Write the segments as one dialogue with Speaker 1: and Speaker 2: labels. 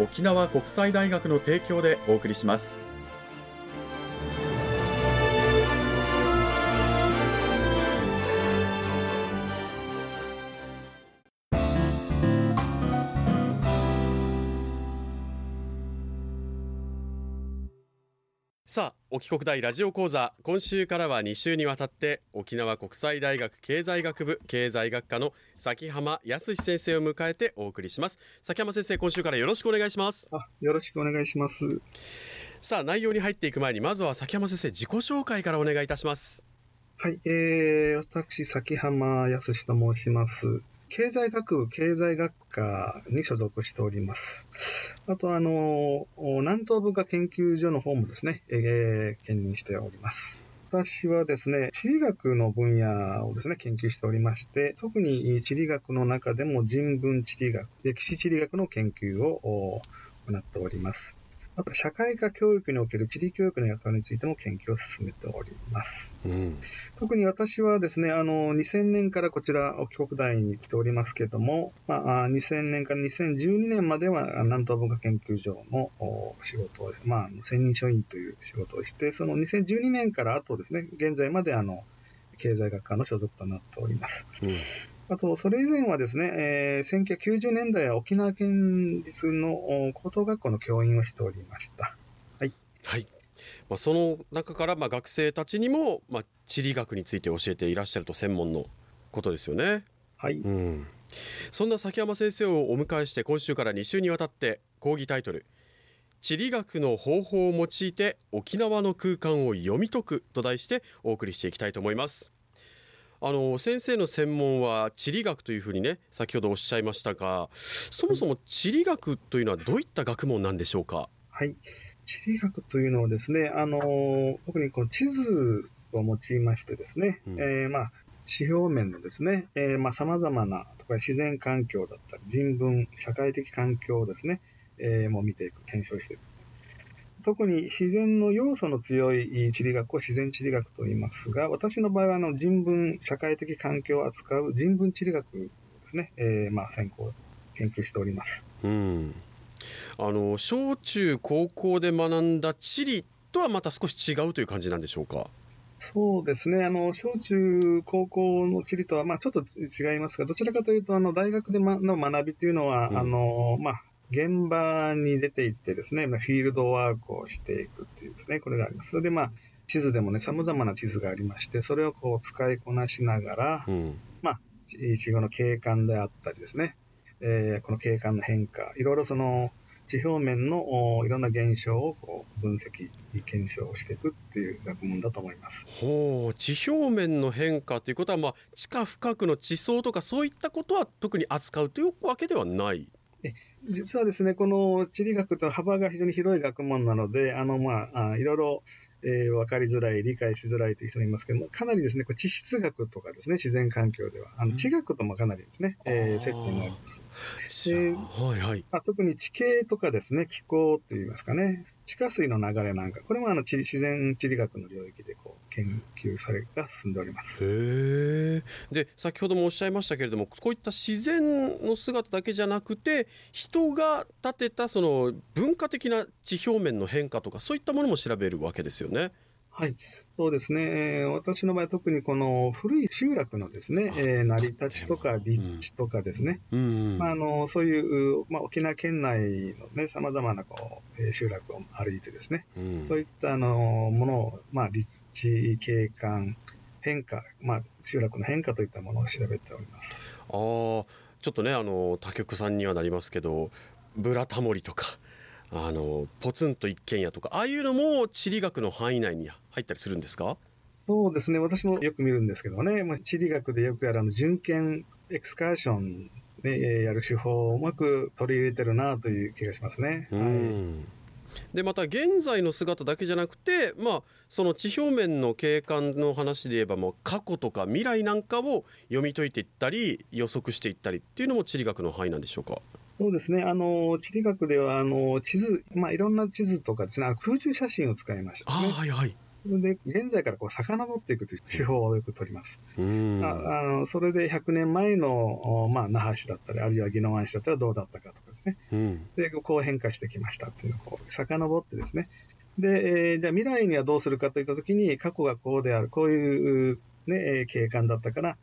Speaker 1: 沖縄国際大学の提供でお送りします。さあ沖国大ラジオ講座今週からは2週にわたって沖縄国際大学経済学部経済学科の崎浜康先生を迎えてお送りします。崎浜先生今週からよろしくお願いします。
Speaker 2: あよろしくお願いします
Speaker 1: さあ内容に入っていく前にまずは崎浜先生自己紹介からお願いいたします。
Speaker 2: はい、えー、私崎浜康と申します。経済学部経済学科に所属しております。あと、あの、南東文化研究所の方もですね、えー、兼任しております。私はですね、地理学の分野をですね、研究しておりまして、特に地理学の中でも人文地理学、歴史地理学の研究を行っております。あと社会科教育における地理教育の役割についても研究を進めております。うん、特に私はですね、あの、2000年からこちら、沖国大に来ておりますけれども、まあ、2000年から2012年までは南東文化研究所の仕事を、まあ、専任書院という仕事をして、その2012年からあとですね、現在まであの、経済学科の所属となっております。うんあと、それ以前はですね、えー、1990年代は沖縄県立の高等学校の教員をしておりました。はい。
Speaker 1: はい。まあ、その中からまあ学生たちにもまあ地理学について教えていらっしゃると専門のことですよね。
Speaker 2: はい。うん。
Speaker 1: そんな崎山先生をお迎えして今週から2週にわたって講義タイトル地理学の方法を用いて沖縄の空間を読み解くと題してお送りしていきたいと思います。あの先生の専門は地理学というふうにね先ほどおっしゃいましたがそもそも地理学というのはどういった学問なんでしょうか？
Speaker 2: はい。地理学というのはですねあの特にこの地図を用いましてですね、うん、えー、まあ地表面のですね、えー、まあ様々な自然環境だったり人文社会的環境をですね、えー、もう見ていく検証していく特に自然の要素の強い地理学を自然地理学と言いますが、私の場合はあの人文、社会的環境を扱う人文地理学ですね、えー、まあ専攻、研究しております。
Speaker 1: うんあの小中高校で学んだ地理とはまた少し違うという感じなんでしょうか？
Speaker 2: そうですね。あの、小中高校の地理とは、まあ、ちょっと違いますが、どちらかというと、あの、大学で、ま、の学びというのは、うん、あの、まあ、現場に出て行ってですね、フィールドワークをしていくっていうですね、これがあります。それでまあ、地図でもね、様々な地図がありまして、それをこう使いこなしながら、うん、まあ、いちごの景観であったりですね、えー、この景観の変化、いろいろその、地表面のいろんな現象をこう分析、検証していくっていう学問だと思います。
Speaker 1: ほう地表面の変化ということは、まあ、地下深くの地層とかそういったことは特に扱うというわけではない
Speaker 2: 実はですね、この地理学と幅が非常に広い学問なので、あの、まあ、いろいろ、えー、分かりづらい、理解しづらいという人もいますけども、かなりですね、こ地質学とかですね、自然環境では、あの地学ともかなりですね、うん、えー、接点があります。
Speaker 1: はいはい。
Speaker 2: あ、特に地形とかですね、気候といいますかね、地下水の流れなんか、これもあの自然地理学の領域でこう研究されが進んでおります。
Speaker 1: へで先ほどもおっしゃいましたけれどもこういった自然の姿だけじゃなくて人が建てたその文化的な地表面の変化とかそういったものも調べるわけですよね。
Speaker 2: はい。そうですね。えー私の場合特にこの古い集落のですね、えー成り立ちとか立地とかですね、
Speaker 1: うん
Speaker 2: まあ、あのそういう、まあ、沖縄県内のね、様々なこう、えー集落を歩いてですね、
Speaker 1: うん
Speaker 2: そういったあのものを、まあ、立地、景観、変化、まあ、集落の変化といったものを調べております。
Speaker 1: あーちょっとねあの他局さんにはなりますけどブラタモリとかあのポツンと一軒家とかああいうのも地理学の範囲内に入ったりするんですか？
Speaker 2: そうですね、私もよく見るんですけどね、まあ、地理学でよくやるあの巡検エクスカーションでえーやる手法をうまく取り入れてるなという気がしますね。
Speaker 1: う
Speaker 2: はい
Speaker 1: んでまた現在の姿だけじゃなくて、まあ、その地表面の景観の話で言えばもう過去とか未来なんかを読み解いていったり予測していったりっていうのも地理学の範囲なんでしょうか？
Speaker 2: そうですね。あの、地理学では、あの、地図、まあ、いろんな地図とかですね、空中写真を使いましたね。
Speaker 1: はいはい
Speaker 2: で、現在からこう、遡っていくという手法をよく取ります。
Speaker 1: うん
Speaker 2: ああのそれで100年前の、おまあ、那覇市だったり、あるいは宜野湾市だったらどうだったかとかですね。
Speaker 1: うん
Speaker 2: で、こう変化してきましたっていうのをこう遡ってですね。で、えーじゃあ未来にはどうするかといったときに、過去がこうである、こういう、ね、えー景観だったから、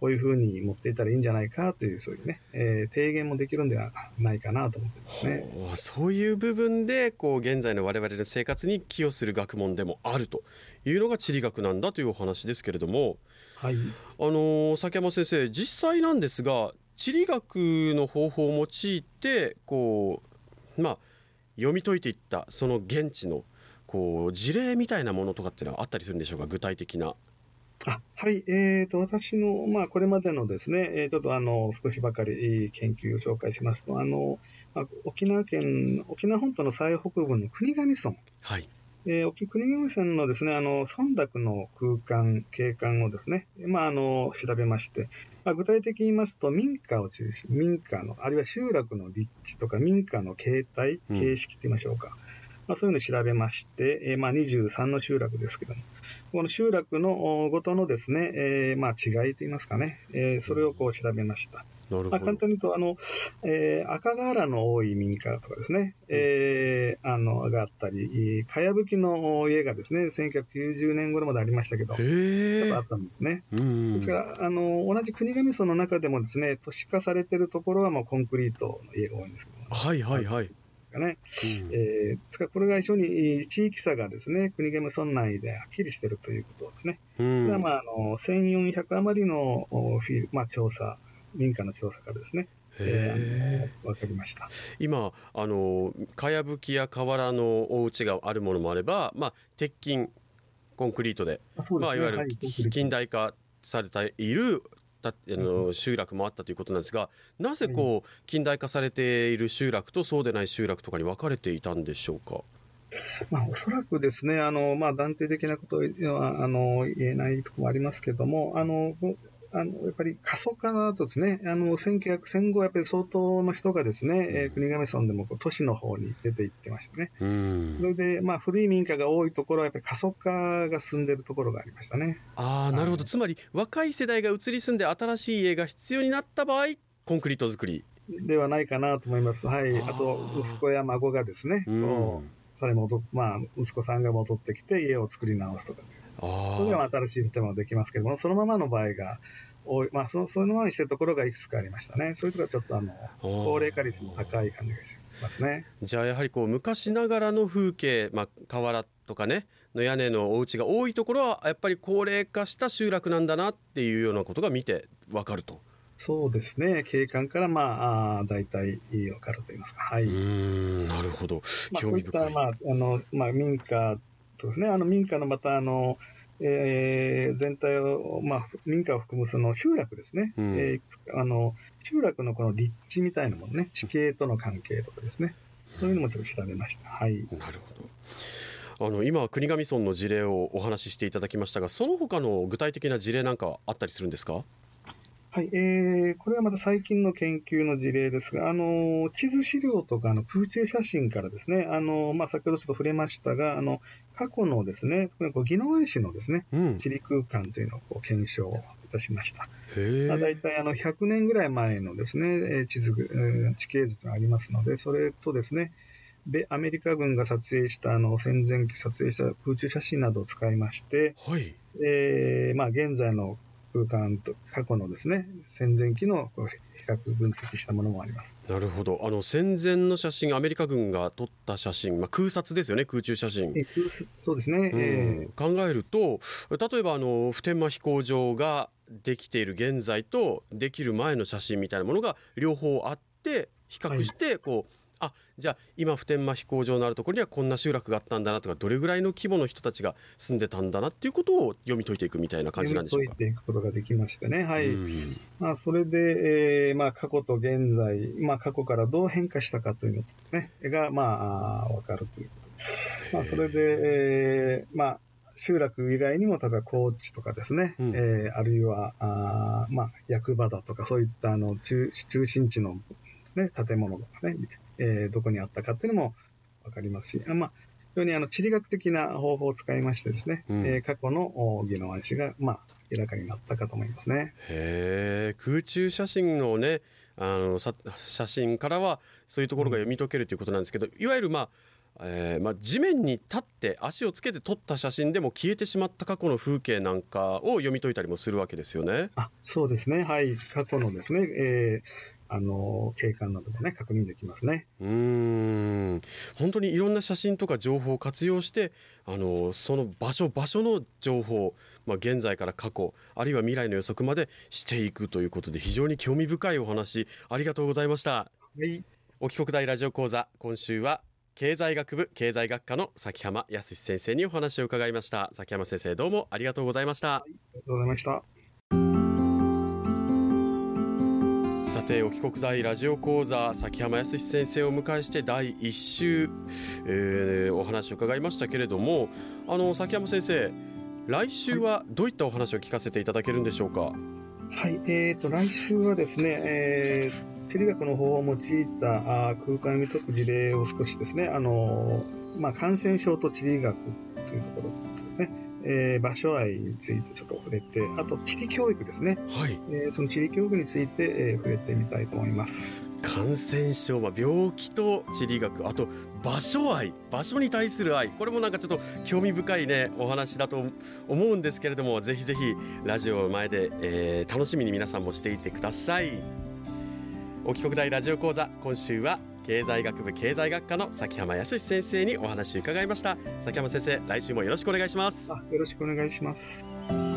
Speaker 2: こういうふうに持っていったらいいんじゃないかという、そういうね、えー提言もできるんではないかなと思ってますね。
Speaker 1: そういう部分でこう現在の我々の生活に寄与する学問でもあるというのが地理学なんだというお話ですけれども、
Speaker 2: はい。
Speaker 1: あのー崎山先生実際なんですが地理学の方法を用いてこうまあ読み解いていったその現地のこう事例みたいなものとかっていうのはあったりするんでしょうか？具体的な。
Speaker 2: あはい、えー、と私の、まあ、これまでのですね、えーちょっとあの少しばかりえー研究を紹介しますと、あのまあ、沖縄県、沖縄本島の最北部の国頭村、
Speaker 1: はい、
Speaker 2: えー、沖国頭村のですね、あの村落の空間、景観をですね、まあ、あの調べまして、まあ、具体的に言いますと、民家を中心、民家の、あるいは集落の立地とか、民家の形態、
Speaker 1: うん
Speaker 2: 形式と言いましょうか。まあ、そういうのを調べまして、えーまあ、23の集落ですけども、この集落のおごとのですね、えーまあ、違いといいますかね、えーそれをこう調べました。まあ、
Speaker 1: なるほど。
Speaker 2: 簡単に言うと、あの、えー赤瓦の多い民家とかですね、えーあの、があったり、かやぶきの家がですね、1990年頃までありましたけど、ちょっとあっ。たんですね。
Speaker 1: うん
Speaker 2: ですから、あの、同じ国頭村の中でもですね、都市化されてるところはもうコンクリートの家が多いんですけども、
Speaker 1: はいはいはい。
Speaker 2: ですかね。
Speaker 1: うん
Speaker 2: えーから、これが非常に地域差がですね、国頭村内ではっきりしてるということですね。こ
Speaker 1: うん
Speaker 2: れは、まあ、あの、1400余りのおフィールまあ、調査、民家の調査からですね、えーあのわかりました。
Speaker 1: 今あのかやぶきや瓦のお家があるものもあれば、まあ、鉄筋コンクリートで
Speaker 2: そう
Speaker 1: まあ、いわゆる
Speaker 2: はい
Speaker 1: 近代化されているたあの集落もあったということなんですがなぜこう近代化されている集落とそうでない集落とかに分かれていたんでしょうか？
Speaker 2: まあ、おそらくですね、あの、まあ、断定的なことは、あの、言えないところもありますけども、あの、あのやっぱり過疎化だとですね、あの、1900、戦後、やっぱり相当の人がですね、えー国頭村でもこう都市の方に出て行ってましたね。
Speaker 1: うん
Speaker 2: それで、まあ、古い民家が多いところは、やっぱり過疎化が進んでいるところがありましたね。
Speaker 1: ああなるほどつまり若い世代が移り住んで新しい家が必要になった場合コンクリート作り。
Speaker 2: ではないかなと思います。はい。
Speaker 1: あ
Speaker 2: と、息子や孫がですね、
Speaker 1: うん
Speaker 2: それ戻っまあ、息子さんが戻ってきて家を作り直すとかですそれでは
Speaker 1: あ
Speaker 2: 新しい建物できますけども、そのままの場合が多い、まあ、そのそのままにしてるところがいくつかありましたね。そういうところはちょっとあの高齢化率も高い感じがしますね。
Speaker 1: じゃあやはりこう昔ながらの風景、まあ、瓦とかねの屋根のお家が多いところはやっぱり高齢化した集落なんだなっていうようなことが見てわかると。
Speaker 2: そうですね。景観から、まあ、大体わかると言いますか。は
Speaker 1: う
Speaker 2: い。
Speaker 1: なるほど
Speaker 2: まあ、
Speaker 1: 興
Speaker 2: こういった。まあ、あの、まあ、民家とですね、あの民家のまた、あの、えー全体を、まあ、民家を含むその集落ですね、
Speaker 1: うん
Speaker 2: えーあの集落のこの立地みたいなものね、地形との関係とかですね、そういうのもちょっと調べました。はい。
Speaker 1: なるほど。あの今国頭村の事例をお話ししていただきましたがその他の具体的な事例なんかあったりするんですか？
Speaker 2: はい、えーこれはまた最近の研究の事例ですが、あの地図資料とかあの空中写真からですね、あのまあ、先ほどちょっと触れましたが、あの過去のですね、特にこう宜野湾市のですね、
Speaker 1: うん
Speaker 2: 地理空間というのをこう検証いたしました。
Speaker 1: へ
Speaker 2: まあ、大
Speaker 1: え
Speaker 2: 体あの100年ぐらい前のですね、えー地図、えー地形図がありますので、それとですね、米アメリカ軍が撮影したあの戦前期撮影した空中写真などを使いまして、
Speaker 1: はい。
Speaker 2: えーまあ、現在の空間と過去のですね戦前期の比較分析したものもあります。
Speaker 1: なるほど。あの戦前の写真、アメリカ軍が撮った写真、まあ空撮ですよね、空中写真。
Speaker 2: そうですね、
Speaker 1: うん
Speaker 2: え
Speaker 1: 考えると例えばあの普天間飛行場ができている現在とできる前の写真みたいなものが両方あって比較してこう、あじゃあ今普天間飛行場のあるところにはこんな集落があったんだなとかどれぐらいの規模の人たちが住んでたんだなっていうことを読み解いていくみたいな
Speaker 2: ー
Speaker 1: 感じなんでしょうか。
Speaker 2: 読み解いていくことができましてね、はい。
Speaker 1: うん。
Speaker 2: まあ、それで、えーまあ、過去と現在、まあ、過去からどう変化したかというのと、ね、が、まあ、わかるということ。まあ、それで、えーまあ、集落以外にも、例えば高知とかですね、
Speaker 1: うん。
Speaker 2: えーあるいは、あーまあ、役場だとか、そういったあの中中心地のです、ね、建物とかね、えーどこにあったかっていうのもわかりますし、あまあ、非常にあの地理学的な方法を使いましてですね、
Speaker 1: うん
Speaker 2: えー過去のお技能暗視が、まあ、明らかになったかと思いますね。
Speaker 1: へえ空中写真のねあのさ写真からはそういうところが読み解けるということなんですけどいわゆるまあえーまあ、地面に立って足をつけて撮った写真でも消えてしまった過去の風景なんかを読み解いたりもするわけですよね。
Speaker 2: あそうですね、はい、過去のですね、えーあの景観などもね、確認できますね。
Speaker 1: うーん本当にいろんな写真とか情報を活用してあのその場所場所の情報、まあ、現在から過去あるいは未来の予測までしていくということで非常に興味深いお話ありがとうございました。
Speaker 2: はい、
Speaker 1: 沖国大ラジオ講座今週は経済学部経済学科の崎浜康先生にお話を伺いました崎浜先生どうもありがとうございました
Speaker 2: ありがとうございました。
Speaker 1: さて沖国大ラジオ講座崎浜康先生をお迎えして第1週、えーお話を伺いましたけれどもあの崎浜先生来週はどういったお話を聞かせていただけるんでしょうか？
Speaker 2: はい、えー、と来週はですね、えー地理学の方を用いたあ空間を見解く事例を少しですね、あのまあ、感染症と地理学というところですね、えー場所愛についてちょっと触れて、あと地理教育ですね、
Speaker 1: はい。
Speaker 2: えーその地理教育について、えー触れてみたいと思います。
Speaker 1: 感染症、まあ、病気と地理学あと場所愛場所に対する愛。これもなんかちょっと興味深いねお話だと思うんですけれどもぜひぜひラジオの前で、えー楽しみに皆さんもしていてください。沖国大ラジオ講座今週は経済学部経済学科の崎浜康先生にお話伺いました崎浜先生来週もよろしくお願いします
Speaker 2: よろしくお願いします。